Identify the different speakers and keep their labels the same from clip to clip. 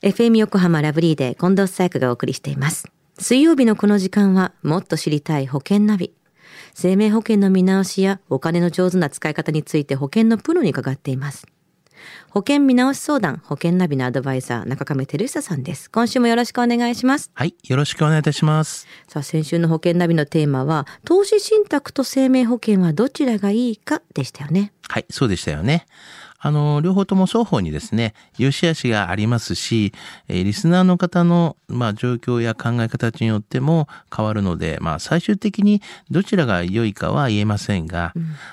Speaker 1: FM 横浜ラブリーで近藤紗友香がお送りしています。水曜日のこの時間はもっと知りたい保険ナビ。生命保険の見直しやお金の上手な使い方について保険のプロに伺っています。保険見直し相談、保険ナビのアドバイザー、中亀照久さんです。今週もよろしくお願いします。
Speaker 2: はい、よろしくお願いいたします。
Speaker 1: さあ、先週の保険ナビのテーマは、投資信託と生命保険はどちらがいいかでしたよね。
Speaker 2: はい、そうでしたよね。あの、両方とも双方にですね、良し悪しがありますし、えーリスナーの方の、まあ、状況や考え方によっても変わるので、まあ、最終的にどちらが良いかは言えませんが、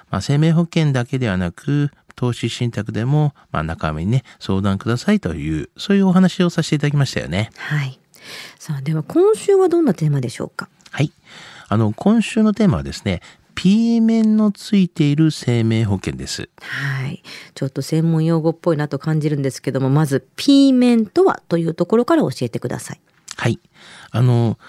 Speaker 2: まあ、生命保険だけではなく、投資信託でも、まあ、中身にね、相談くださいという、そういうお話をさせていただきましたよね。
Speaker 1: はい。さあ、では今週はどんなテーマでしょうか？
Speaker 2: はい。あの、今週のテーマはですね、P 面のついている生命保険です。
Speaker 1: はい。ちょっと専門用語っぽいなと感じるんですけども、まず P 面とはというところから教えてください。
Speaker 2: はい。あの、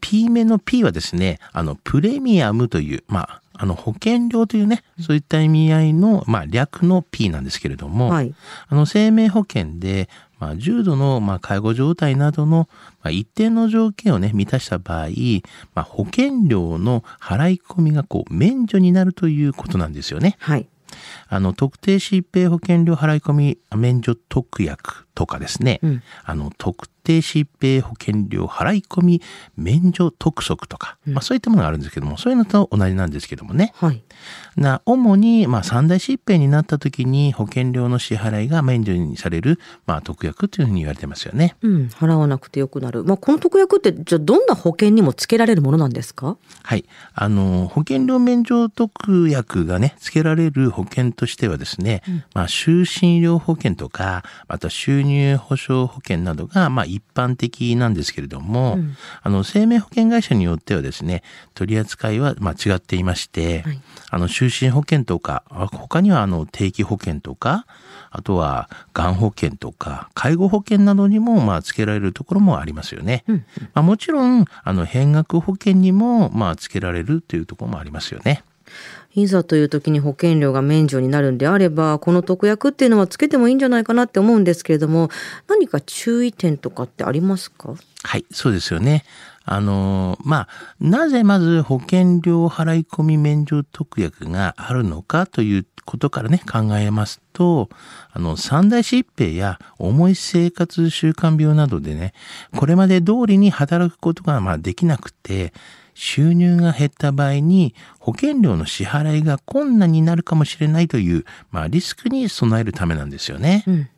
Speaker 2: P 面の P はですね、あの、プレミアムという、まあ、あの、保険料というね、そういった意味合いの、まあ、略の P なんですけれども、
Speaker 1: はい。
Speaker 2: あの、生命保険で、まあ、重度の、まあ、介護状態などの、まあ、一定の条件をね、満たした場合、まあ、保険料の払い込みが、こう、免除になるということなんですよね。
Speaker 1: はい。
Speaker 2: あの、特定疾病保険料払い込み免除特約とかですね、
Speaker 1: うん
Speaker 2: あの、特定疾病保険料払い込み免除特則とか、まあそういったものがあるんですけども、そういうのと同じなんですけどもね。
Speaker 1: はい。
Speaker 2: な、主に、まあ三大疾病になった時に保険料の支払いが免除にされる、まあ特約というふうに言われてますよね。
Speaker 1: うん。払わなくてよくなる。まあ、この特約って、じゃあどんな保険にもつけられるものなんですか？
Speaker 2: はい。あの、保険料免除特約がね、付けられる保険としてはですね、まあ、就寝医療保険とか、また収入保障保険などが、まあ、一般的なんですけれども、あの、生命保険会社によってはですね、取り扱いは、まあ、違っていまして、
Speaker 1: はい
Speaker 2: あの、就寝保険とか、あ他には、あの、定期保険とか、あとは、がん保険とか、介護保険などにも、まあ、付けられるところもありますよね。まあ、もちろん、あの、変額保険にも、まあ、付けられるというところもありますよね。
Speaker 1: いざという時に保険料が免除になるんであれば、この特約っていうのはつけてもいいんじゃないかなって思うんですけれども、何か注意点とかってありますか？
Speaker 2: はい、そうですよね。あの、まあ、なぜまず保険料払い込み免除特約があるのかということからね、考えますと、あの、三大疾病や重い生活習慣病などでね、これまで通りに働くことがまあできなくて、収入が減った場合に保険料の支払いが困難になるかもしれないという、まあ、リスクに備えるためなんですよね。
Speaker 1: うん。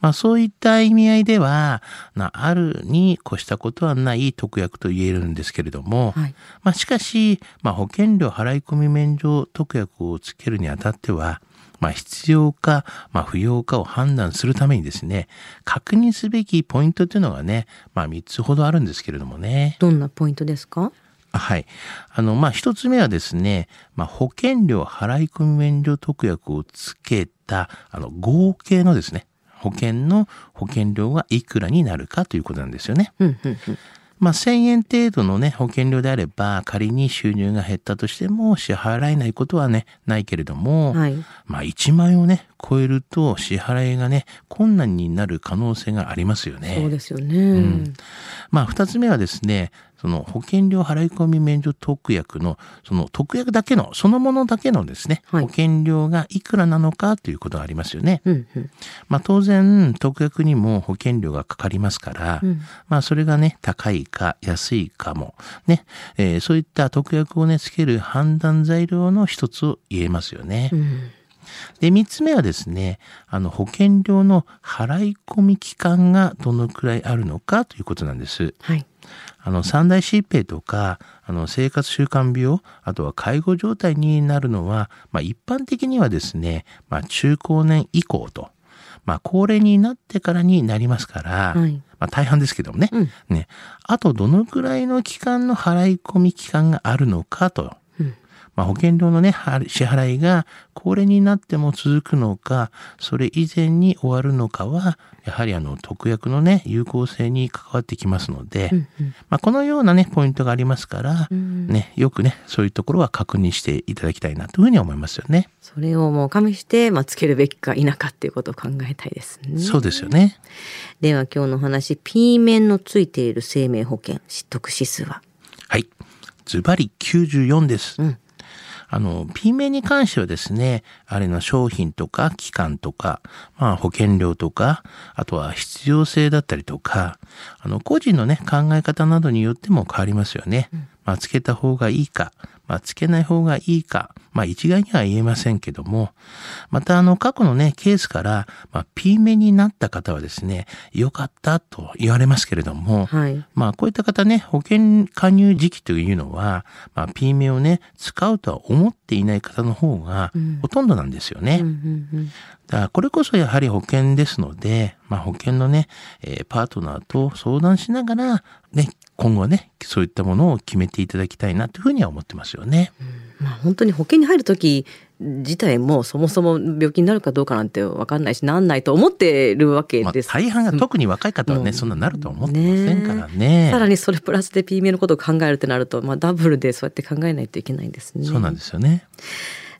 Speaker 2: まあそういった意味合いでは、なあるに越したことはない特約と言えるんですけれども、
Speaker 1: はい。
Speaker 2: まあしかし、まあ保険料払い込み免除特約をつけるにあたっては、まあ必要か、まあ不要かを判断するためにですね、確認すべきポイントというのがね、まあ3つほどあるんですけれどもね。
Speaker 1: どんなポイントですか？
Speaker 2: はい。あの、まあ、一つ目はですね、まあ、保険料払い込み免除特約をつけた、あの、合計のですね、保険の保険料がいくらになるかということなんですよね。
Speaker 1: うん、うん、うん。
Speaker 2: まあ、1000円程度のね、保険料であれば、仮に収入が減ったとしても支払えないことはね、ないけれども、
Speaker 1: はい。
Speaker 2: まあ、1万円をね、超えると支払いがね、困難になる可能性がありますよね。
Speaker 1: そうですよね。
Speaker 2: んまあ、二つ目はですね、その保険料払い込み免除特約の、その特約だけの、そのものだけのですね、
Speaker 1: はい
Speaker 2: 保険料がいくらなのかということがありますよね。
Speaker 1: うん、うん。
Speaker 2: まあ、当然、特約にも保険料がかかりますから、
Speaker 1: うん
Speaker 2: まあ、それがね、高いか安いかも、ね、えーそういった特約をね、つける判断材料の一つを言えますよね。
Speaker 1: うん。
Speaker 2: で、三つ目はですね、あの、保険料の払い込み期間がどのくらいあるのかということなんです。
Speaker 1: はい。
Speaker 2: あの、三大疾病とか、あの、生活習慣病、あとは介護状態になるのは、まあ、一般的にはですね、まあ、中高年以降と、まあ、高齢になってからになりますから、
Speaker 1: はい
Speaker 2: まあ、大半ですけどもね、
Speaker 1: うん
Speaker 2: ね、あとどのくらいの期間の払い込み期間があるのかと、
Speaker 1: うん
Speaker 2: まあ、保険料のね、支払いが高齢になっても続くのか、それ以前に終わるのかは、やはりあの、特約のね、有効性に関わってきますので、うんうん、まあ、このようなね、ポイントがありますから、うん、ね、よくね、そういうところは確認していただきたいなというふうに思いますよね。
Speaker 1: それをもう加味して、まあ、つけるべきか否かっていうことを考えたいですね。
Speaker 2: そうですよね。
Speaker 1: では今日の話、P 面のついている生命保険、失得指数は？
Speaker 2: はい。ズバリ94です。うん、あの、P 名に関してはですね、あれの商品とか期間とか、まあ保険料とか、あとは必要性だったりとか、あの、個人のね、考え方などによっても変わりますよね。うん、まあ、つけた方がいいか、まあ、つけない方がいいか、まあ、一概には言えませんけども、また、あの、過去のね、ケースから、まあ、P 目になった方はですね、良かったと言われますけれども、はい、まあ、こういった方ね、保険加入時期というのは、まあ、P 目をね、使うとは思っていない方の方が、ほとんどなんですよね。うんうんうん。だからこれこそやはり保険ですので、まあ、保険のね、えー、パートナーと相談しながら、ね、今後はね、そういったものを決めていただきたいなというふうには思ってますよね。
Speaker 1: うん、まあ、本当に保険に入る時自体もそもそも病気になるかどうかなんて分かんないしなんないと思ってるわけです、
Speaker 2: まあ、大半が特に若い方はね、うん、そんななると思ってませんからね
Speaker 1: さらにそれプラスで P 名のことを考えるってなると、まあ、ダブルでそうやって考えないといけないんですね。
Speaker 2: そうなんですよね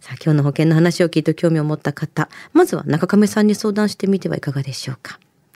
Speaker 1: さあ今日の保険の話を聞いて興味を持った方まずは中亀さんに相談してみてはいかがでしょうか。